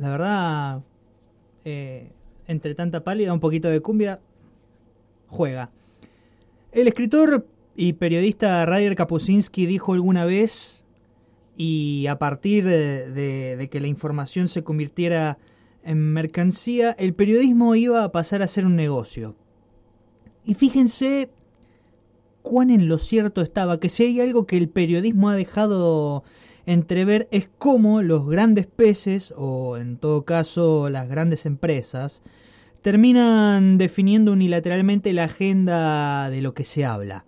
la verdad, eh, entre tanta pálida, un poquito de cumbia, juega. El escritor y periodista Ryder Kapuscinski dijo alguna vez, y a partir de, que la información se convirtiera en mercancía, el periodismo iba a pasar a ser un negocio. Y fíjense cuán en lo cierto estaba, que si hay algo que el periodismo ha dejado entrever es cómo los grandes peces, o en todo caso las grandes empresas, terminan definiendo unilateralmente la agenda de lo que se habla.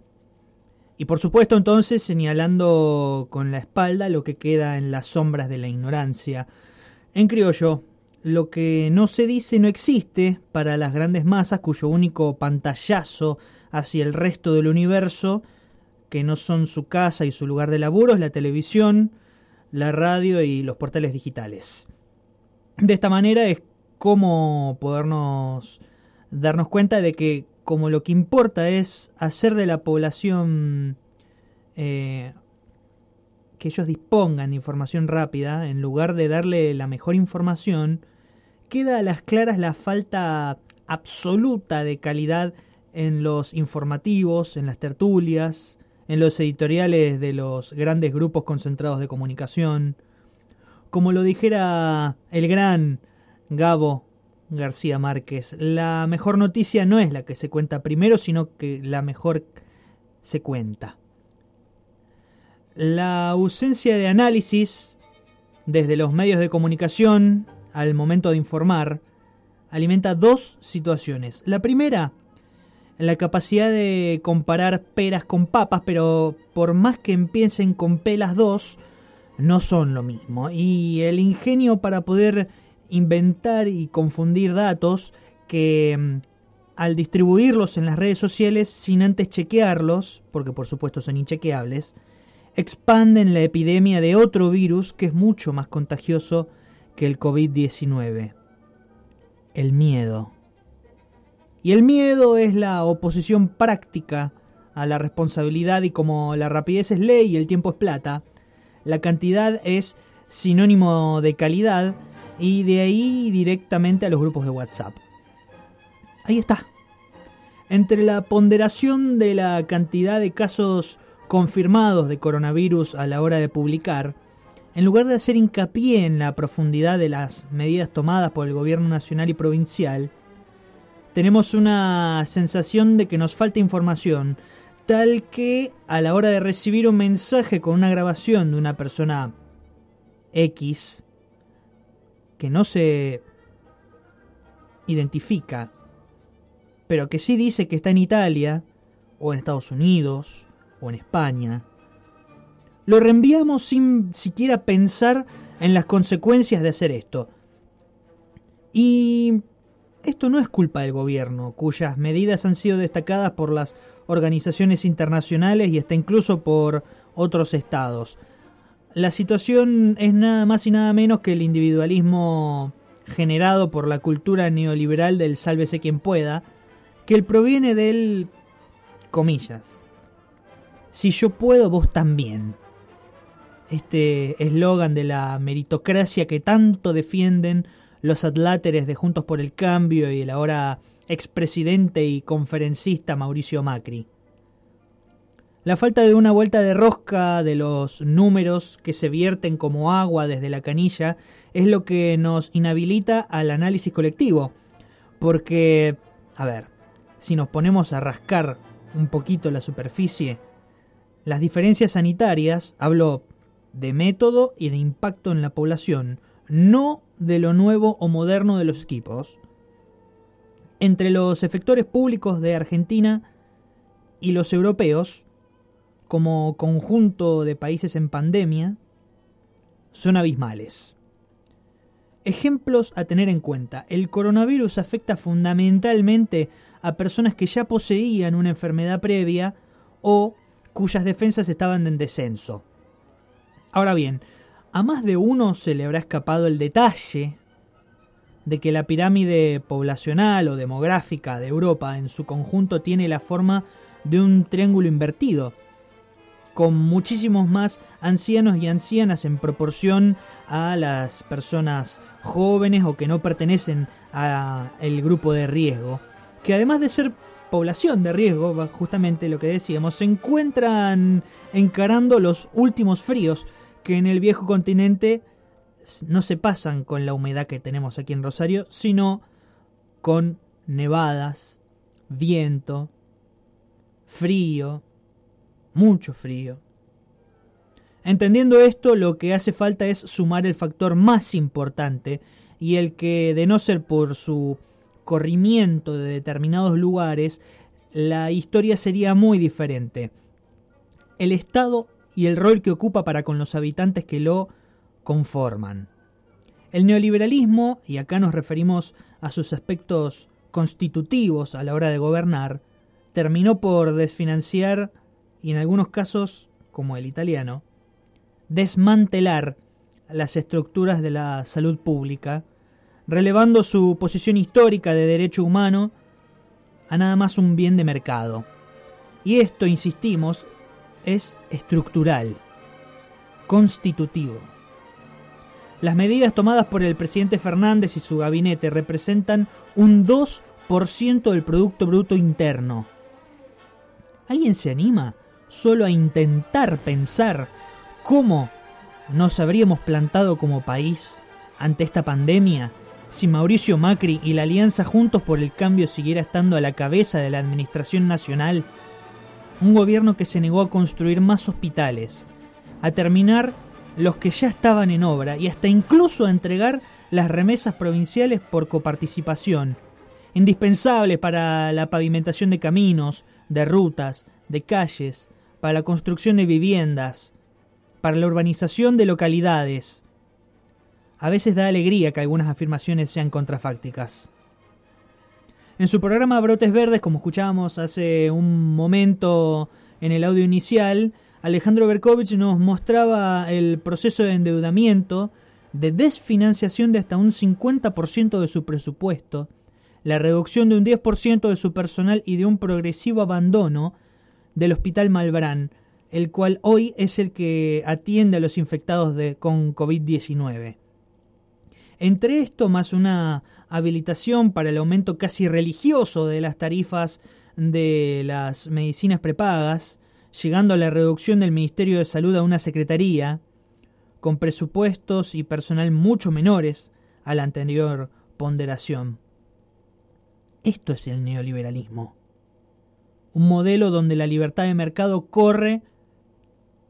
Y por supuesto entonces señalando con la espalda lo que queda en las sombras de la ignorancia. En criollo, lo que no se dice no existe para las grandes masas cuyo único pantallazo hacia el resto del universo, que no son su casa y su lugar de laburo, es la televisión, la radio y los portales digitales. De esta manera es como podernos darnos cuenta de que como lo que importa es hacer de la población eh, que ellos dispongan de información rápida, en lugar de darle la mejor información, queda a las claras la falta absoluta de calidad en los informativos, en las tertulias, en los editoriales de los grandes grupos concentrados de comunicación. Como lo dijera el gran Gabo García Márquez, la mejor noticia no es la que se cuenta primero, sino que la mejor se cuenta. La ausencia de análisis desde los medios de comunicación al momento de informar alimenta dos situaciones. La primera la capacidad de comparar peras con papas, pero por más que empiecen con pelas dos, no son lo mismo. Y el ingenio para poder inventar y confundir datos que mm, al distribuirlos en las redes sociales sin antes chequearlos, porque por supuesto son inchequeables, expanden la epidemia de otro virus que es mucho más contagioso que el COVID-19. El miedo. Y el miedo es la oposición práctica a la responsabilidad y como la rapidez es ley y el tiempo es plata, la cantidad es sinónimo de calidad y de ahí directamente a los grupos de WhatsApp. Ahí está. Entre la ponderación de la cantidad de casos confirmados de coronavirus a la hora de publicar, en lugar de hacer hincapié en la profundidad de las medidas tomadas por el gobierno nacional y provincial, tenemos una sensación de que nos falta información, tal que a la hora de recibir un mensaje con una grabación de una persona X, que no se identifica, pero que sí dice que está en Italia, o en Estados Unidos, o en España, lo reenviamos sin siquiera pensar en las consecuencias de hacer esto. Y esto no es culpa del gobierno, cuyas medidas han sido destacadas por las organizaciones internacionales y hasta incluso por otros estados. La situación es nada más y nada menos que el individualismo generado por la cultura neoliberal del sálvese quien pueda, que proviene del comillas. Si yo puedo, vos también. Este eslogan de la meritocracia que tanto defienden los atláteres de Juntos por el Cambio y el ahora expresidente y conferencista Mauricio Macri. La falta de una vuelta de rosca de los números que se vierten como agua desde la canilla es lo que nos inhabilita al análisis colectivo. Porque, a ver, si nos ponemos a rascar un poquito la superficie, las diferencias sanitarias, hablo de método y de impacto en la población, no de lo nuevo o moderno de los equipos, entre los efectores públicos de Argentina y los europeos, como conjunto de países en pandemia, son abismales. Ejemplos a tener en cuenta. El coronavirus afecta fundamentalmente a personas que ya poseían una enfermedad previa o cuyas defensas estaban en descenso. Ahora bien, a más de uno se le habrá escapado el detalle de que la pirámide poblacional o demográfica de Europa en su conjunto tiene la forma de un triángulo invertido, con muchísimos más ancianos y ancianas en proporción a las personas jóvenes o que no pertenecen al grupo de riesgo, que además de ser población de riesgo, justamente lo que decíamos, se encuentran encarando los últimos fríos que en el viejo continente no se pasan con la humedad que tenemos aquí en Rosario, sino con nevadas, viento, frío, mucho frío. Entendiendo esto, lo que hace falta es sumar el factor más importante y el que, de no ser por su corrimiento de determinados lugares, la historia sería muy diferente. El Estado y el rol que ocupa para con los habitantes que lo conforman. El neoliberalismo, y acá nos referimos a sus aspectos constitutivos a la hora de gobernar, terminó por desfinanciar y en algunos casos, como el italiano, desmantelar las estructuras de la salud pública, relevando su posición histórica de derecho humano a nada más un bien de mercado. Y esto, insistimos, es estructural, constitutivo. Las medidas tomadas por el presidente Fernández y su gabinete representan un 2% del Producto Bruto Interno. ¿Alguien se anima solo a intentar pensar cómo nos habríamos plantado como país ante esta pandemia si Mauricio Macri y la Alianza Juntos por el Cambio siguiera estando a la cabeza de la Administración Nacional? Un gobierno que se negó a construir más hospitales, a terminar los que ya estaban en obra y hasta incluso a entregar las remesas provinciales por coparticipación, indispensables para la pavimentación de caminos, de rutas, de calles, para la construcción de viviendas, para la urbanización de localidades. A veces da alegría que algunas afirmaciones sean contrafácticas. En su programa Brotes Verdes, como escuchábamos hace un momento en el audio inicial, Alejandro Berkovich nos mostraba el proceso de endeudamiento, de desfinanciación de hasta un 50% de su presupuesto, la reducción de un 10% de su personal y de un progresivo abandono del Hospital Malbrán, el cual hoy es el que atiende a los infectados de, con COVID-19. Entre esto, más una habilitación para el aumento casi religioso de las tarifas de las medicinas prepagas, llegando a la reducción del Ministerio de Salud a una secretaría, con presupuestos y personal mucho menores a la anterior ponderación. Esto es el neoliberalismo. Un modelo donde la libertad de mercado corre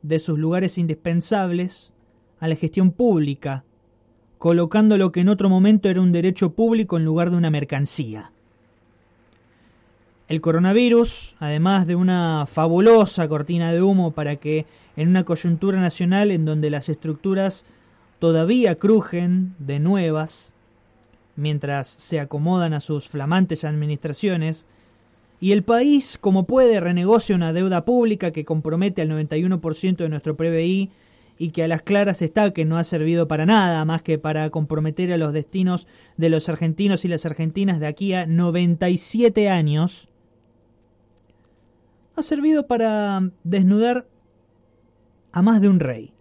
de sus lugares indispensables a la gestión pública, colocando lo que en otro momento era un derecho público en lugar de una mercancía. El coronavirus, además de una fabulosa cortina de humo para que en una coyuntura nacional en donde las estructuras todavía crujen de nuevas, mientras se acomodan a sus flamantes administraciones, y el país, como puede, renegocia una deuda pública que compromete al 91% de nuestro PBI y que a las claras está que no ha servido para nada más que para comprometer a los destinos de los argentinos y las argentinas de aquí a 97 años, ha servido para desnudar a más de un rey.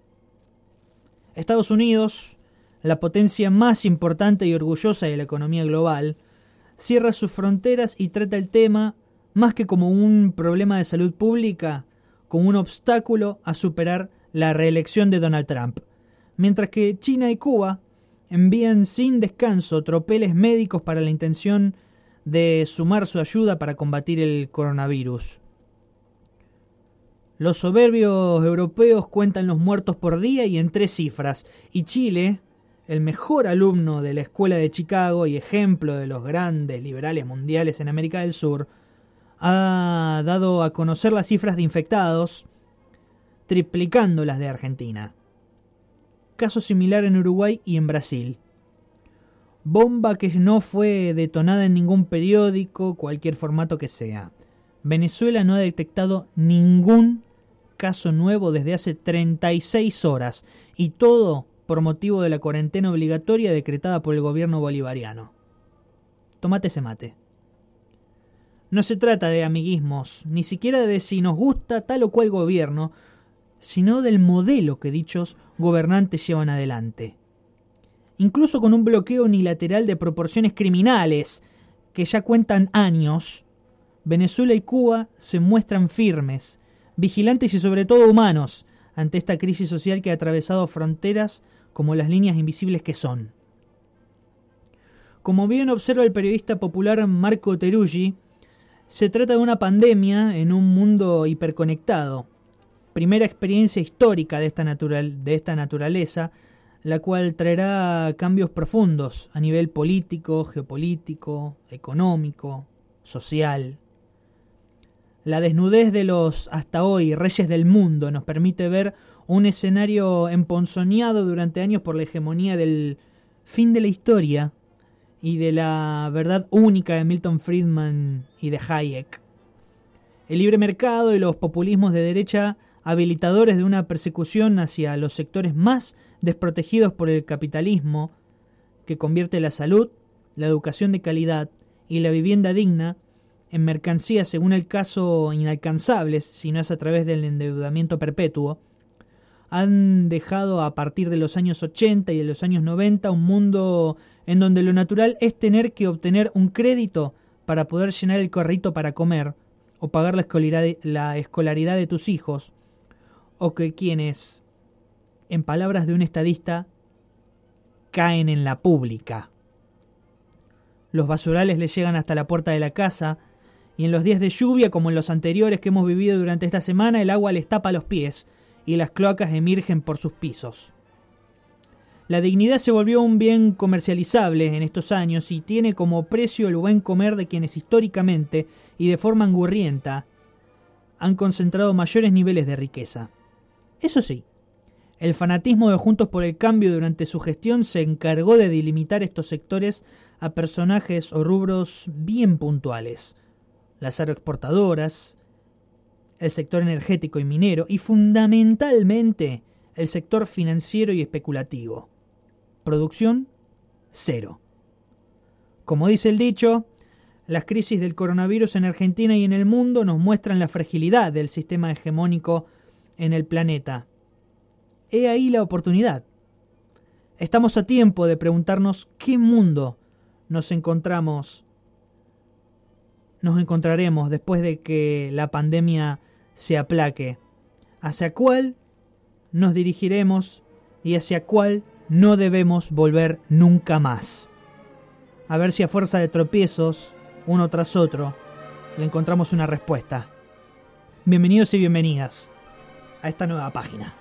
Estados Unidos, la potencia más importante y orgullosa de la economía global, cierra sus fronteras y trata el tema más que como un problema de salud pública, como un obstáculo a superar la reelección de Donald Trump, mientras que China y Cuba envían sin descanso tropeles médicos para la intención de sumar su ayuda para combatir el coronavirus. Los soberbios europeos cuentan los muertos por día y en tres cifras, y Chile, el mejor alumno de la Escuela de Chicago y ejemplo de los grandes liberales mundiales en América del Sur, ha dado a conocer las cifras de infectados, triplicando las de Argentina. Caso similar en Uruguay y en Brasil. Bomba que no fue detonada en ningún periódico, cualquier formato que sea. Venezuela no ha detectado ningún caso nuevo desde hace 36 horas y todo por motivo de la cuarentena obligatoria decretada por el gobierno bolivariano. Tomate ese mate. No se trata de amiguismos, ni siquiera de si nos gusta tal o cual gobierno, sino del modelo que dichos gobernantes llevan adelante. incluso con un bloqueo unilateral de proporciones criminales que ya cuentan años, Venezuela y Cuba se muestran firmes, vigilantes y sobre todo humanos ante esta crisis social que ha atravesado fronteras como las líneas invisibles que son. Como bien observa el periodista popular Marco Teruggi, se trata de una pandemia en un mundo hiperconectado, primera experiencia histórica de esta, natural, de esta naturaleza, la cual traerá cambios profundos a nivel político, geopolítico, económico, social. La desnudez de los hasta hoy reyes del mundo nos permite ver un escenario emponzoñado durante años por la hegemonía del fin de la historia y de la verdad única de Milton Friedman y de Hayek. El libre mercado y los populismos de derecha habilitadores de una persecución hacia los sectores más desprotegidos por el capitalismo, que convierte la salud, la educación de calidad y la vivienda digna en mercancías según el caso inalcanzables si no es a través del endeudamiento perpetuo, han dejado a partir de los años 80 y de los años 90 un mundo en donde lo natural es tener que obtener un crédito para poder llenar el corrito para comer o pagar la escolaridad, la escolaridad de tus hijos, o que quienes, en palabras de un estadista, caen en la pública. Los basurales les llegan hasta la puerta de la casa, y en los días de lluvia, como en los anteriores que hemos vivido durante esta semana, el agua les tapa los pies y las cloacas emergen por sus pisos. La dignidad se volvió un bien comercializable en estos años y tiene como precio el buen comer de quienes históricamente y de forma angurrienta han concentrado mayores niveles de riqueza. Eso sí, el fanatismo de Juntos por el Cambio durante su gestión se encargó de delimitar estos sectores a personajes o rubros bien puntuales. Las agroexportadoras, el sector energético y minero y fundamentalmente el sector financiero y especulativo. Producción cero. Como dice el dicho, las crisis del coronavirus en Argentina y en el mundo nos muestran la fragilidad del sistema hegemónico en el planeta. He ahí la oportunidad. Estamos a tiempo de preguntarnos qué mundo nos encontramos, nos encontraremos después de que la pandemia se aplaque, hacia cuál nos dirigiremos y hacia cuál no debemos volver nunca más. A ver si a fuerza de tropiezos, uno tras otro, le encontramos una respuesta. Bienvenidos y bienvenidas a esta nueva página.